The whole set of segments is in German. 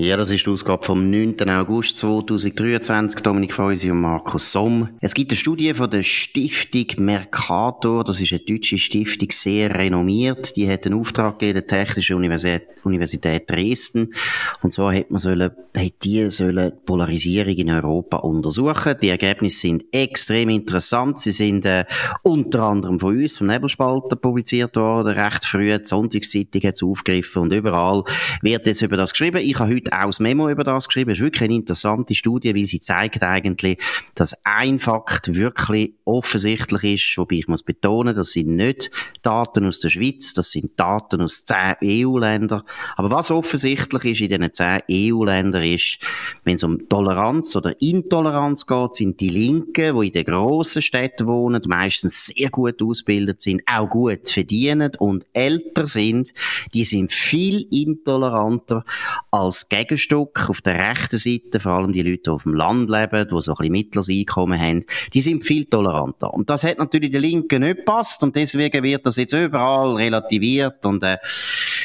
Ja, das ist die Ausgabe vom 9. August 2023. Dominik Feusi und Markus Somm. Es gibt eine Studie von der Stiftung Mercator. Das ist eine deutsche Stiftung, sehr renommiert. Die hat einen Auftrag gegeben, der Technische Universität, Universität Dresden. Und zwar hat man sollen, hat die sollen Polarisierung in Europa untersuchen. Die Ergebnisse sind extrem interessant. Sie sind äh, unter anderem von uns, vom Nebelspalter, publiziert worden. Recht früh. Die Sonntagszeitung hat es aufgegriffen und überall wird jetzt über das geschrieben. Ich habe heute auch das Memo über das geschrieben. Es ist wirklich eine interessante Studie, weil sie zeigt eigentlich, dass ein Fakt wirklich offensichtlich ist, wobei ich muss betonen, das sind nicht Daten aus der Schweiz, das sind Daten aus zehn EU-Ländern. Aber was offensichtlich ist in diesen zehn EU-Ländern ist, wenn es um Toleranz oder Intoleranz geht, sind die Linken, die in den grossen Städten wohnen, meistens sehr gut ausgebildet sind, auch gut verdienen und älter sind, die sind viel intoleranter als Gegenstück auf der rechten Seite, vor allem die Leute, die auf dem Land leben, die so ein bisschen mittleres Einkommen haben, die sind viel toleranter. Und das hat natürlich der Linken nicht passt und deswegen wird das jetzt überall relativiert und äh,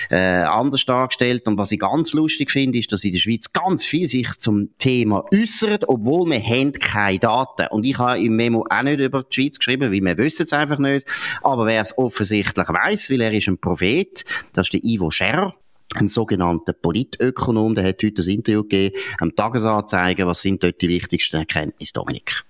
äh, anders dargestellt. Und was ich ganz lustig finde, ist, dass in der Schweiz ganz viel sich zum Thema äußert, obwohl wir haben keine Daten. Und ich habe im Memo auch nicht über die Schweiz geschrieben, weil wir wissen es einfach nicht. Aber wer es offensichtlich weiß, weil er ist ein Prophet, das ist der Ivo Scherr, ein sogenannter Politökonom, der hat heute ein Interview gegeben, am Tagesanzeiger, was sind dort die wichtigsten Erkenntnisse, Dominik?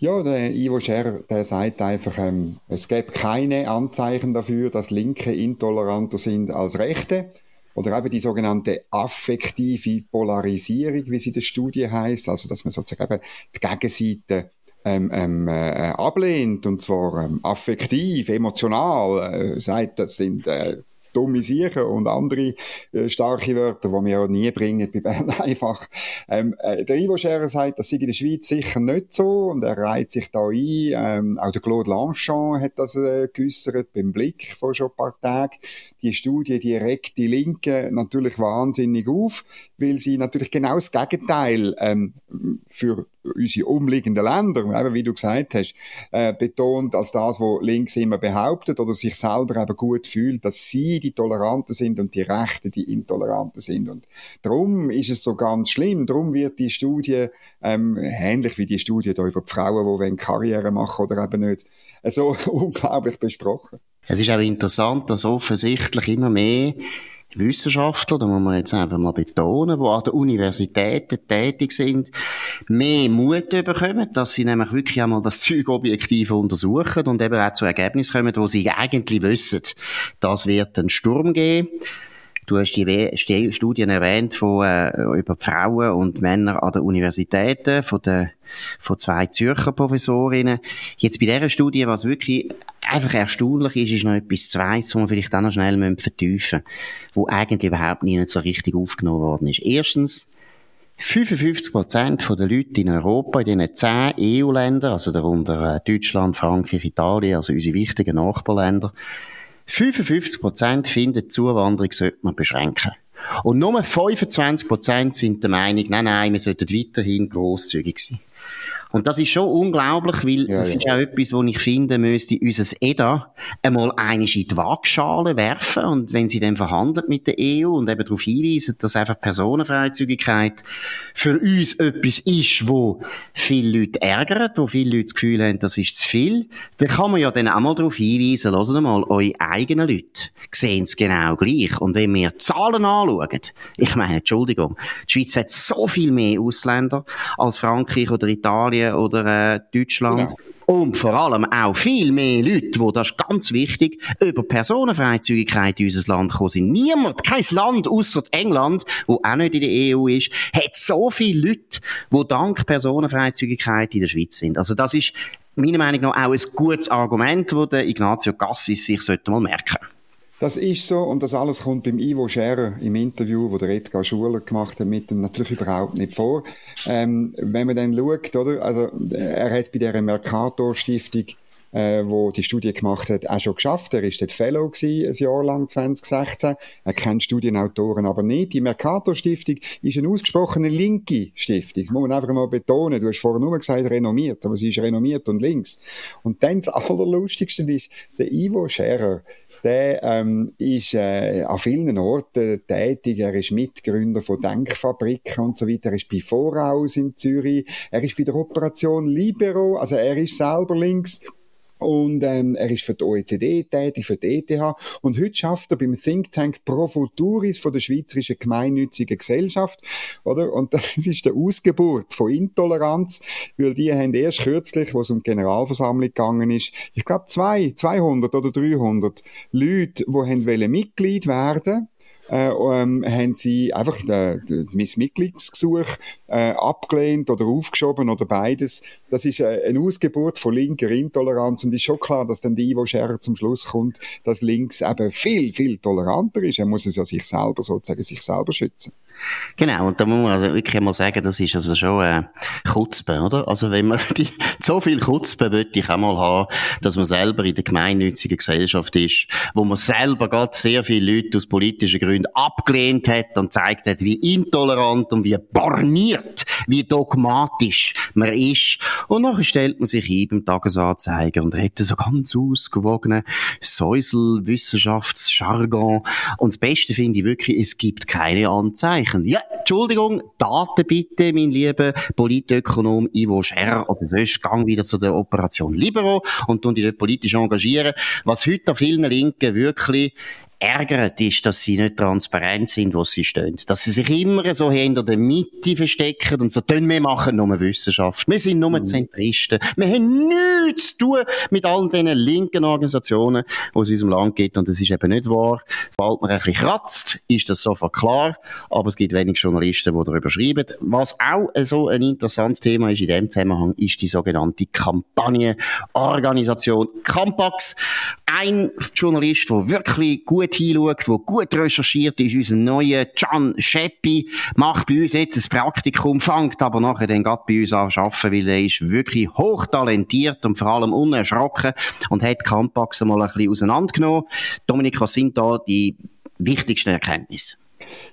Ja, der Ivo Scher, der sagt einfach, ähm, es gibt keine Anzeichen dafür, dass Linke intoleranter sind als Rechte. Oder eben die sogenannte affektive Polarisierung, wie sie in der Studie heißt, also dass man sozusagen die Gegenseite ähm, ähm, äh, ablehnt und zwar ähm, affektiv, emotional, äh, sagt, das sind äh, dumme Siechen und andere äh, starke Wörter, die wir auch nie bringen bei Bern einfach. Ähm, äh, der Ivo Scherer sagt, das sei in der Schweiz sicher nicht so und er reiht sich da ein. Ähm, auch der Claude Lanchon hat das äh, geäussert beim Blick vor schon ein paar Tagen. Die Studie, die regt die Linken natürlich wahnsinnig auf, weil sie natürlich genau das Gegenteil ähm, für unsere umliegenden Länder, eben wie du gesagt hast, äh, betont als das, was links immer behauptet oder sich selber eben gut fühlt, dass sie die Toleranten sind und die Rechten die Intoleranten sind. Und darum ist es so ganz schlimm. Darum wird die Studie, ähm, ähnlich wie die Studie da über die Frauen, die Karriere machen oder eben nicht, so unglaublich besprochen. Es ist auch interessant, dass offensichtlich immer mehr Wissenschaftler, da muss man jetzt einfach mal betonen, die an den Universitäten tätig sind, mehr Mut bekommen, dass sie nämlich wirklich einmal das Zeug objektiv untersuchen und eben auch zu Ergebnissen kommen, wo sie eigentlich wissen, das wird einen Sturm geben. Du hast die Studien erwähnt von, äh, über Frauen und Männer an den Universitäten, von, den, von zwei Zürcher Professorinnen. Jetzt bei dieser Studie, was wirklich einfach erstaunlich ist, ist noch etwas Zweites, was wir vielleicht auch noch schnell vertiefen müssen, wo eigentlich überhaupt nicht so richtig aufgenommen worden ist. Erstens, 55 Prozent der Leute in Europa, in diesen 10 EU-Ländern, also darunter äh, Deutschland, Frankreich, Italien, also unsere wichtigen Nachbarländer, 55 Prozent finden, die Zuwanderung sollte man beschränken. Und nur 25 Prozent sind der Meinung, nein, nein, wir sollten weiterhin grosszügig sein. Und das ist schon unglaublich, weil ja, das ja. ist auch etwas, wo ich finde, müsste unser EDA einmal einisch in die Waagschale werfen und wenn sie dann verhandelt mit der EU und eben darauf hinweisen, dass einfach Personenfreizügigkeit für uns etwas ist, wo viele Leute ärgert, wo viele Leute das Gefühl haben, das ist zu viel, dann kann man ja dann auch mal darauf hinweisen, hört mal, eure eigenen Leute sehen es genau gleich. Und wenn wir Zahlen anschauen, ich meine, Entschuldigung, die Schweiz hat so viel mehr Ausländer als Frankreich oder Italien Italien oder äh, Deutschland. Genau. Und vor allem auch viel mehr Leute, die, das ist ganz wichtig, über Personenfreizügigkeit in unser Land gekommen sind. Niemand, kein Land außer England, wo auch nicht in der EU ist, hat so viele Leute, die dank Personenfreizügigkeit in der Schweiz sind. Also das ist meiner Meinung nach auch ein gutes Argument, das Ignazio Cassis sich sollte mal merken sollte. Das ist so und das alles kommt beim Ivo Scherer im Interview, wo der Edgar Schuler gemacht hat, mit dem natürlich überhaupt nicht vor. Ähm, wenn man dann schaut, oder, also er hat bei der Mercator Stiftung äh, wo die Studie gemacht hat, auch schon geschafft. Er ist dort Fellow gewesen, ein Jahr lang, 2016. Er kennt Studienautoren aber nicht. Die Mercator Stiftung ist eine ausgesprochene linke Stiftung. Das muss man einfach mal betonen. Du hast vorher nur gesagt, renommiert, aber sie ist renommiert und links. Und dann das Allerlustigste ist, der Ivo Scherer, der ähm, ist äh, an vielen Orten tätig. Er ist Mitgründer von Denkfabriken und so weiter. Er ist bei Voraus in Zürich. Er ist bei der Operation Libero. Also er ist selber links und ähm, er ist für die OECD tätig, für die ETH und heute schafft er beim Think Tank Pro Futuris von der Schweizerischen Gemeinnützigen Gesellschaft, oder? Und das ist der Ausgeburt von Intoleranz, weil die haben erst kürzlich, wo es um die Generalversammlung gegangen ist, ich glaube zwei, 200 oder 300 Leute, die haben Mitglied werden äh, ähm, haben sie einfach äh, mein Mitgliedsgesuch äh, abgelehnt oder aufgeschoben oder beides. Das ist äh, eine Ausgeburt von linker Intoleranz und ist schon klar, dass dann die Ivo Scherer zum Schluss kommt, dass links eben viel, viel toleranter ist. Er muss es ja sich selber sozusagen sich selber schützen. Genau, und da muss man also wirklich mal sagen, das ist also schon äh, Kutzbe, oder? Also wenn man die, so viel Kutzbe würde ich auch mal haben, dass man selber in der gemeinnützigen Gesellschaft ist, wo man selber gerade sehr viele Leute aus politischen Gründen abgelehnt hat und zeigt hat, wie intolerant und wie borniert, wie dogmatisch man ist. Und nachher stellt man sich ein beim Tagesanzeiger und redet so ganz ausgewogenen Säuselwissenschaftsjargon. Und das Beste finde ich wirklich, es gibt keine Anzeichen. Zeichen. Ja, Entschuldigung, Daten bitte, mein lieber Politökonom Ivo Scherr, oder sonst gang wieder zu der Operation Libero und tun die dort politisch engagieren. Was heute an vielen Linken wirklich ärgert, ist, dass sie nicht transparent sind, wo sie stehen. Dass sie sich immer so hinter der Mitte verstecken und so tun wir machen nur Wissenschaft. Wir sind nur mhm. Zentristen. Wir haben nichts zu tun mit all diesen linken Organisationen, die es in unserem Land gibt. Und das ist eben nicht wahr. Sobald man ein bisschen kratzt, ist das sofort klar. Aber es gibt wenig Journalisten, die darüber schreiben. Was auch so ein interessantes Thema ist in dem Zusammenhang, ist die sogenannte Kampagnenorganisation Campax. Ein Journalist, der wirklich gut hinschaut, der gut recherchiert ist, unser neuer Can Scheppi, macht bei uns jetzt ein Praktikum, fängt aber nachher dann gerade bei uns an zu arbeiten, weil er ist wirklich hochtalentiert und vor allem unerschrocken und hat Campax mal ein bisschen auseinandergenommen. Dominik, was sind da die wichtigsten Erkenntnisse?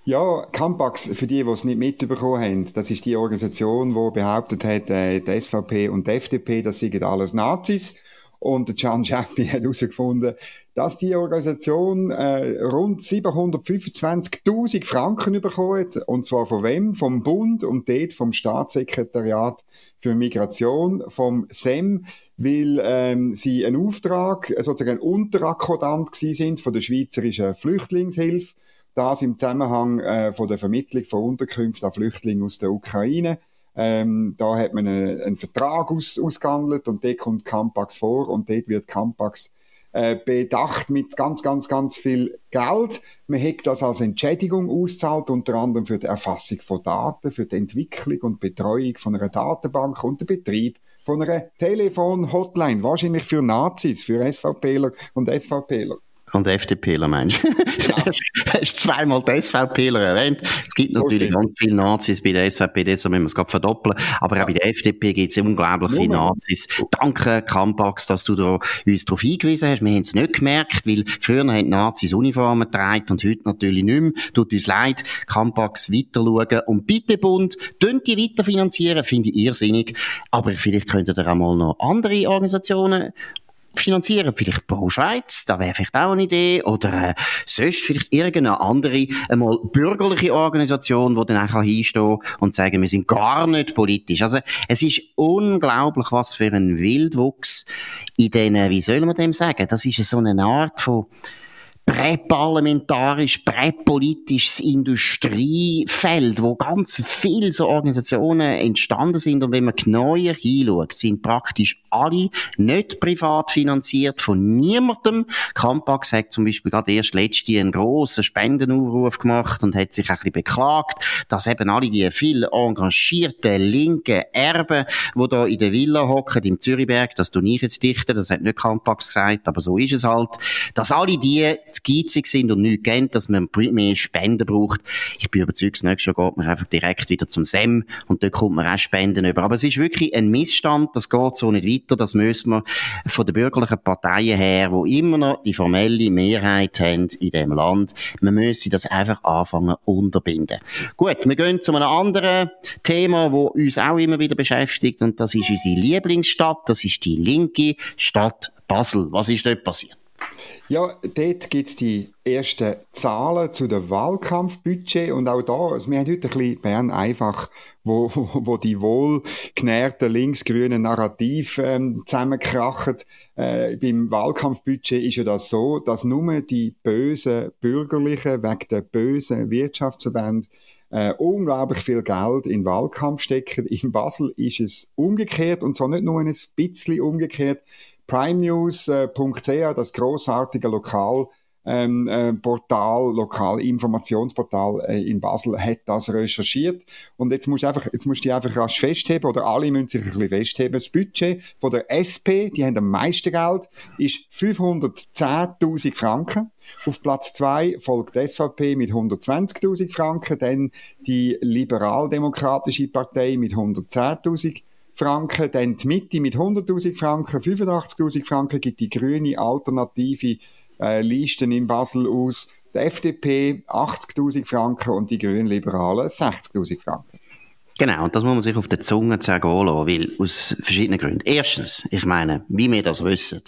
Ja, Campax, für die, die es nicht mitbekommen haben, das ist die Organisation, die behauptet hat, äh, die SVP und die FDP, das sind alles Nazis. Und Can Scheppi hat herausgefunden, dass die Organisation äh, rund 725.000 Franken bekommen. Und zwar von wem? Vom Bund und dort vom Staatssekretariat für Migration, vom SEM, weil ähm, sie einen Auftrag, äh, sozusagen ein Unterakkodant sind von der Schweizerischen Flüchtlingshilfe. Das im Zusammenhang äh, von der Vermittlung von Unterkünften an Flüchtlingen aus der Ukraine. Ähm, da hat man einen, einen Vertrag aus, ausgehandelt und dort kommt Campax vor und dort wird Campax äh, bedacht mit ganz, ganz, ganz viel Geld. Man hat das als Entschädigung auszahlt, unter anderem für die Erfassung von Daten, für die Entwicklung und Betreuung von einer Datenbank und den Betrieb von einer Telefon-Hotline. Wahrscheinlich für Nazis, für SVPler und SVPler. Und FDPler meinst du? Ja. hast zweimal die SVPler erwähnt. Es gibt so natürlich schön. ganz viele Nazis bei der SVP, deshalb müssen wir es gerade verdoppeln. Aber ja. auch bei der FDP gibt es unglaublich viele Nazis. Danke, Campax, dass du da uns darauf hingewiesen hast. Wir haben es nicht gemerkt, weil früher haben Nazis Uniformen getragen und heute natürlich nicht mehr. Tut uns leid, Campax weiter schauen. Und bitte, Bund, könnt ihr weiterfinanzieren, finde ich irrsinnig. Aber vielleicht könntet ihr auch mal noch andere Organisationen finanzieren. Vielleicht Pro Schweiz, da wäre vielleicht auch eine Idee. Oder äh, sonst vielleicht irgendeine andere, einmal bürgerliche Organisation, die dann auch hinstehen und sagen, wir sind gar nicht politisch. Also es ist unglaublich, was für ein Wildwuchs in diesen, wie soll man dem sagen, das ist so eine Art von präparlamentarisch, präpolitisches Industriefeld, wo ganz viele so Organisationen entstanden sind. Und wenn man genauer hinschaut, sind praktisch alle nicht privat finanziert von niemandem. Campax hat zum Beispiel gerade erst letzte einen grossen Spendenaufruf gemacht und hat sich ein bisschen beklagt, dass eben alle die viel engagierten linken Erben, die da in der Villa hocken, im Zürichberg, das tue ich jetzt dichten, das hat nicht Campax gesagt, aber so ist es halt, dass alle die skizig sind und nichts kennen, dass man mehr Spenden braucht. Ich bin überzeugt, das nächste Jahr geht man einfach direkt wieder zum SEM und dort kommt man auch Spenden über. Aber es ist wirklich ein Missstand, das geht so nicht weiter. Das müssen wir von den bürgerlichen Parteien her, wo immer noch die formelle Mehrheit haben in dem Land, man müsse das einfach anfangen unterbinden. Gut, wir gehen zu einem anderen Thema, wo uns auch immer wieder beschäftigt und das ist unsere Lieblingsstadt, das ist die linke Stadt Basel. Was ist dort passiert? Ja, dort gibt es die ersten Zahlen zu dem Wahlkampfbudget und auch da, also wir haben heute ein bisschen Bern einfach, wo, wo, die wohlgenährten linksgrünen Narrativ ähm, zusammenkrachen. Äh, beim Wahlkampfbudget ist ja das so, dass nur die bösen Bürgerlichen wegen der bösen Wirtschaftsverbände äh, unglaublich viel Geld in Wahlkampf stecken. In Basel ist es umgekehrt und zwar nicht nur ein bisschen umgekehrt primenews.ch, das großartige Lokal ähm, äh, Portal, Lokalinformationsportal äh, in Basel hat das recherchiert. Und jetzt musst du einfach, jetzt musst du einfach rasch festheben, oder alle müssen sich ein bisschen festheben. Das Budget von der SP, die haben am meisten Geld, ist 510.000 Franken. Auf Platz 2 folgt die SVP mit 120.000 Franken, dann die Liberaldemokratische Partei mit 110.000 Franken, dann die Mitte mit 100.000 Franken, 85.000 Franken gibt die grüne alternative äh, Listen in Basel aus, die FDP 80.000 Franken und die Grünliberalen 60.000 Franken. Genau, und das muss man sich auf der Zunge zergehen lassen, weil, aus verschiedenen Gründen. Erstens, ich meine, wie wir das wissen,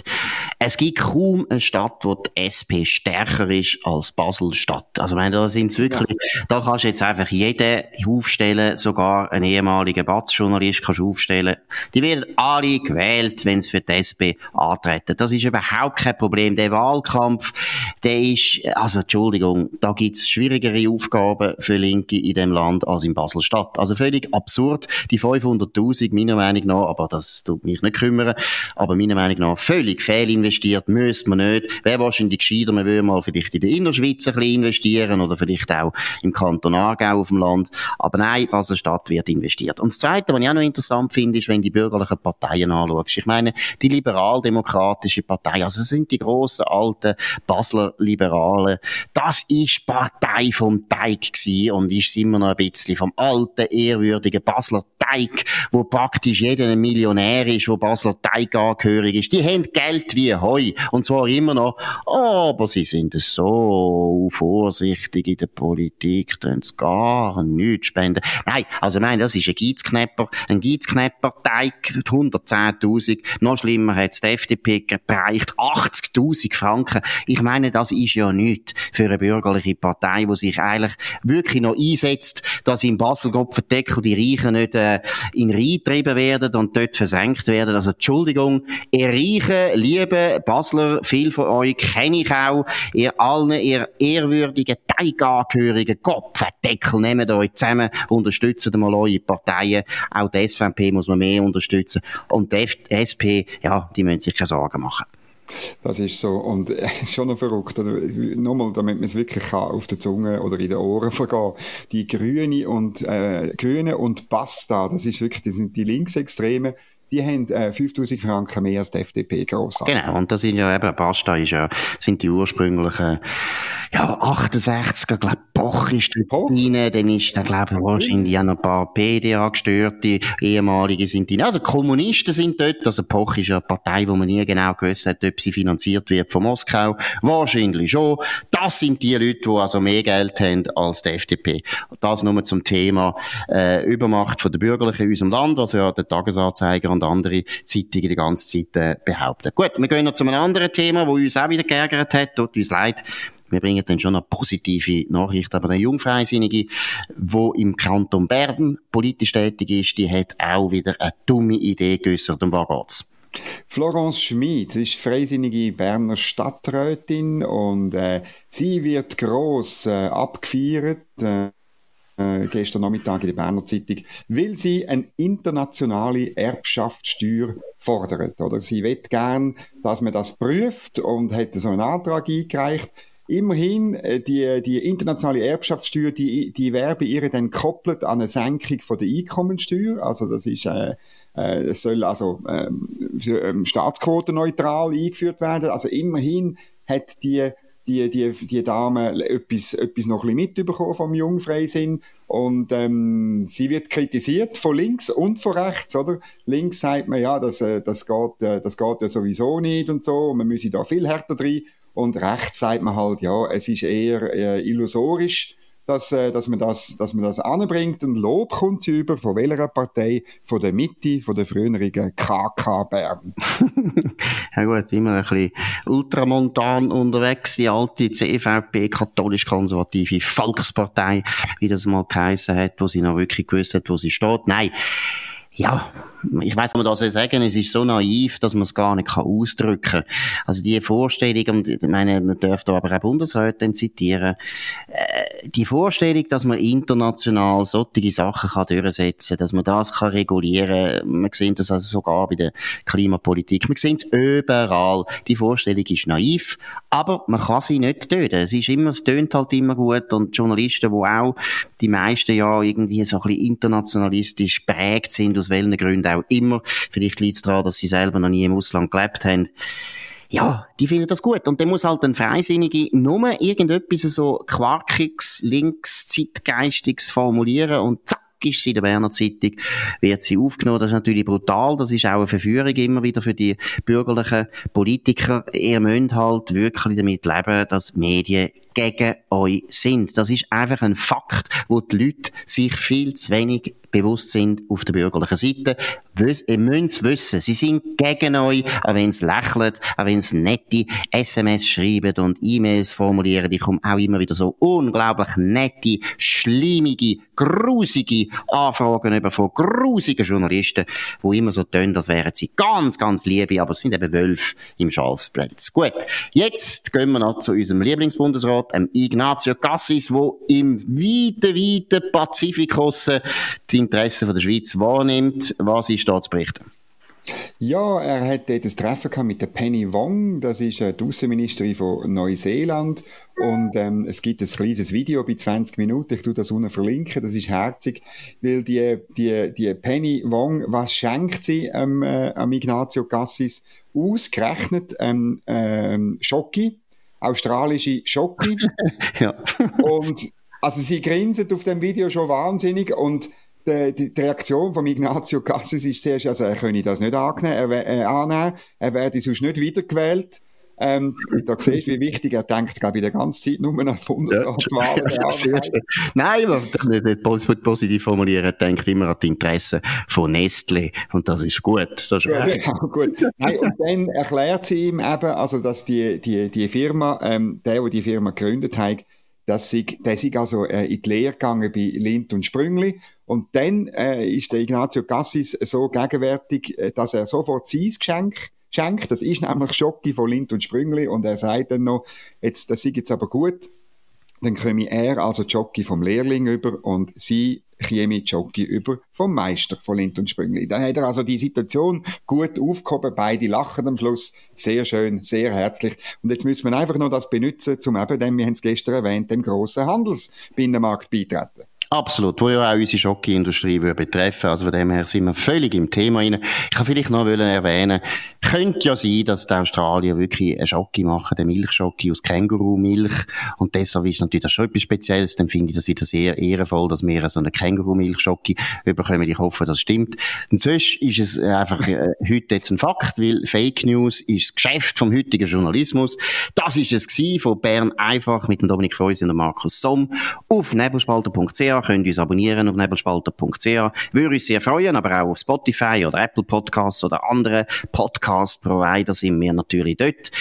es gibt kaum eine Stadt, wo die SP stärker ist als Basel-Stadt. Also, ich meine, da sind wirklich, ja. da kannst du jetzt einfach jeden aufstellen, sogar einen ehemaligen Batz-Journalist kannst du aufstellen. Die werden alle gewählt, wenn sie für die SP antreten. Das ist überhaupt kein Problem. Der Wahlkampf, der ist, also, Entschuldigung, da gibt's schwierigere Aufgaben für Linke in dem Land als in Basel-Stadt. Also, völlig völlig absurd. Die 500.000, meiner Meinung nach, aber das tut mich nicht kümmern, aber meiner Meinung nach völlig fehlinvestiert, müsste man nicht. Wäre wahrscheinlich gescheiter, man würde mal vielleicht in der Innerschweiz ein bisschen investieren oder vielleicht auch im Kanton Aargau auf dem Land. Aber nein, Basel-Stadt wird investiert. Und das Zweite, was ich auch noch interessant finde, ist, wenn die bürgerlichen Parteien anschaust. Ich meine, die liberal-demokratische Partei, also das sind die grossen, alten Basler Liberalen, das ist Partei vom Teig gewesen und ist immer noch ein bisschen vom alten, ehrwürdigen ehrwürdigen Basler Teig, wo praktisch jeder ein Millionär ist, wo Basler Teig angehörig ist. Die haben Geld wie Heu. Und zwar immer noch, aber sie sind so vorsichtig in der Politik, tun sie gar nichts spenden. Nein, also meine, das ist ein Giezknepper, ein Giezknepper-Teig, 110.000. Noch schlimmer hat es die FDP gereicht, 80.000 Franken. Ich meine, das ist ja nichts für eine bürgerliche Partei, die sich eigentlich wirklich noch einsetzt, dass in Basel Gott verdeckt die Reichen nicht äh, in Rhein getrieben werden und dort versenkt werden. Also Entschuldigung, ihr Reichen, liebe Basler, viel von euch kenne ich auch, ihr allen, ihr ehrwürdigen Teigangehörigen, Kopfendeckel, nehmt euch zusammen, unterstützt mal eure Parteien. Auch die SVP muss man mehr unterstützen. Und die SP, ja, die müssen sich keine Sorgen machen. Das ist so. Und äh, schon noch verrückt. Nochmal, damit man es wirklich kann, auf der Zunge oder in den Ohren vergehen. Die Grüne und, äh, Grüne und Basta, das ist wirklich, die sind die Linksextremen, die haben äh, 5000 Franken mehr als die FDP gross. Genau, und das sind ja eben, Basta ist ja, sind die ursprünglichen, ja, 68, ich glaube, Boch ist drin, dann ist da, glaube ich, wahrscheinlich auch noch ein paar PDA-gestörte ehemalige sind drin. Also Kommunisten sind dort, also Poch ist ja eine Partei, wo man nie genau gewusst hat, ob sie finanziert wird von Moskau. Wahrscheinlich schon. Das sind die Leute, die also mehr Geld haben als die FDP. Das nur zum Thema äh, Übermacht von der Bürgerlichen in unserem Land, was ja der Tagesanzeiger und andere Zeitungen die ganze Zeit äh, behaupten. Gut, wir gehen noch zu einem anderen Thema, wo uns auch wieder geärgert hat. Tut uns leid. Wir bringen dann schon eine positive Nachricht. Aber eine Jungfreisinnige, die im Kanton Bern politisch tätig ist, die hat auch wieder eine dumme Idee geäußert. Um was geht's? Florence Schmid ist freisinnige Berner Stadträtin und äh, sie wird gross äh, abgefeiert. Äh, äh, gestern Nachmittag in der Berner Zeitung, weil sie eine internationale Erbschaftssteuer fordert. Oder sie will gern, dass man das prüft und hat so einen Antrag eingereicht. Immerhin, äh, die, die internationale Erbschaftssteuer, die, die wäre bei ihr dann gekoppelt an eine Senkung von der Einkommensteuer. Also das ist, äh, äh, es soll also ähm, ähm, staatsquotenneutral eingeführt werden. Also immerhin hat die die, die, die Dame etwas, etwas noch ein bisschen mitbekommen vom Jungfreisinn. Und ähm, sie wird kritisiert von links und von rechts, oder? Links sagt man, ja, das, äh, das, geht, äh, das geht ja sowieso nicht und so, und man müsse da viel härter drin. Und rechts sagt man halt, ja, es ist eher äh, illusorisch dass, äh, dass, man das, dass man das anbringt. Und Lob kommt sie über von welcher Partei? Von der Mitte, von der früheren KK Bern. ja gut, immer ein bisschen ultramontan unterwegs, die alte CVP, katholisch-konservative Volkspartei, wie das mal geheißen hat, wo sie noch wirklich gewusst hat, wo sie steht. Nein. Ja, ich weiß, man das soll sagen, es ist so naiv, dass man es gar nicht kann ausdrücken kann. Also die Vorstellung, und ich meine, man dürfte aber auch Bundesräte zitieren, äh, die Vorstellung, dass man international solche Sachen kann durchsetzen kann, dass man das kann regulieren kann, man sieht das also sogar bei der Klimapolitik, man sieht es überall. Die Vorstellung ist naiv, aber man kann sie nicht töten. Es ist immer, es tönt halt immer gut und Journalisten, die auch die meisten ja irgendwie so ein bisschen internationalistisch prägt sind, aus welchen Gründen auch immer. Vielleicht liegt es daran, dass sie selber noch nie im Ausland gelebt haben ja, die finden das gut. Und dann muss halt ein Freisinnige nur irgendetwas so Quarkiges, links, zeitgeistiges formulieren und zack, ist sie in der Berner Zeitung, wird sie aufgenommen. Das ist natürlich brutal. Das ist auch eine Verführung immer wieder für die bürgerlichen Politiker. Ihr müsst halt wirklich damit leben, dass Medien gegen euch sind. Das ist einfach ein Fakt, wo die Leute sich viel zu wenig bewusst sind auf der bürgerlichen Seite. Ihr müsst es wissen. Sie sind gegen euch, auch wenn sie lächeln, auch wenn sie nette SMS schreiben und E-Mails formulieren. Ich komme auch immer wieder so unglaublich nette, schlimmige, grusige Anfragen über von grusigen Journalisten, die immer so tun, als wären sie ganz, ganz liebe, aber es sind eben Wölfe im Schafsplatz. Gut, jetzt gehen wir noch zu unserem Lieblingsbundesrat Gott, ähm, Ignazio Cassis, wo im weiten, weiten Pazifik die Interessen der Schweiz wahrnimmt. Was ist da zu berichten? Ja, er hat dort ein Treffen mit der Penny Wong, das ist äh, die Außenministerin von Neuseeland. Und ähm, es gibt ein kleines Video bei 20 Minuten, ich tue das unten verlinken, das ist herzig, weil die, die, die Penny Wong, was schenkt sie ähm, äh, am Ignazio Cassis? Ausgerechnet ähm, ähm, Schocki, australische Schocke. ja. und also sie grinsen auf dem Video schon wahnsinnig und die, die, die Reaktion von Ignazio Cassis ist zuerst, also er könne das nicht annehmen, er, äh, annehmen, er werde sonst nicht wiedergewählt. Ähm, da siehst du, wie wichtig er denkt, glaube ich, die ganze Zeit nur an Bundesratswahlen. Ja, Nein, aber positiv formulieren, er denkt immer an die Interessen von Nestle. Und das ist gut. Das ist ja, genau, gut. Nein, und dann erklärt sie ihm eben, also, dass die, die, die Firma, ähm, der, der die Firma gegründet hat, dass sie, der ist also äh, in die Lehre gegangen bei Lind und Sprüngli. Und dann äh, ist der Ignazio Cassis so gegenwärtig, äh, dass er sofort sein Geschenk schenkt. Das ist nämlich Schocki von Lind und Sprüngli. Und er sagt dann noch, jetzt, das ist jetzt aber gut. Dann komme er also Jockey vom Lehrling über und sie käme Jockey über vom Meister von Lind und Sprüngli. Da hat er also die Situation gut aufgehoben. Beide lachen am Schluss. Sehr schön, sehr herzlich. Und jetzt müssen wir einfach noch das benutzen, zum eben dem, wir haben es gestern erwähnt, dem grossen Handelsbinnenmarkt beitreten. Absolut, wo ja auch unsere Schokoindustrie betreffen. Also von dem her sind wir völlig im Thema rein. Ich kann vielleicht noch erwähnen, könnte ja sein, dass die Australier wirklich eine Schocke machen, eine Milchschocke aus Kängurumilch. Und deshalb ist natürlich das schon etwas Spezielles. Dann finde ich das wieder sehr ehrenvoll, dass wir so eine Kängurumilchschocke bekommen. Ich hoffe, das stimmt. Und sonst ist es einfach äh, heute jetzt ein Fakt, weil Fake News ist das Geschäft vom heutigen Journalismus. Das ist es gewesen von Bern einfach mit dem Dominik Feusi und dem Markus Somm auf nebelspalter.ch könnt uns abonnieren auf nebelspalter.ch. Würde uns sehr freuen, aber auch auf Spotify oder Apple Podcasts oder andere Podcast-Provider sind wir natürlich dort.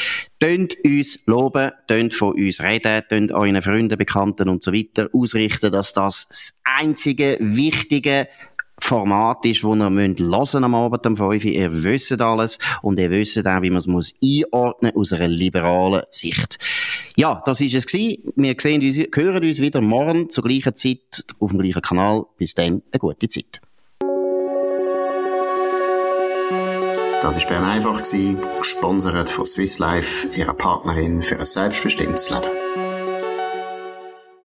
Tönt uns loben, tönt von uns reden, tönt euren Freunden, Bekannten und so weiter ausrichten, dass das das einzige wichtige Format ist, wo ihr müsst hören am Abend um 5 Uhr. Ihr wisst alles und ihr wisst auch, wie man es muss einordnen aus einer liberalen Sicht. Ja, das ist es gewesen. Wir sehen uns, hören uns wieder morgen zur gleichen Zeit auf dem gleichen Kanal. Bis dann, eine gute Zeit. Das war Bern einfach, gesponsert von Swiss Life, ihrer Partnerin für ein selbstbestimmtes Leben.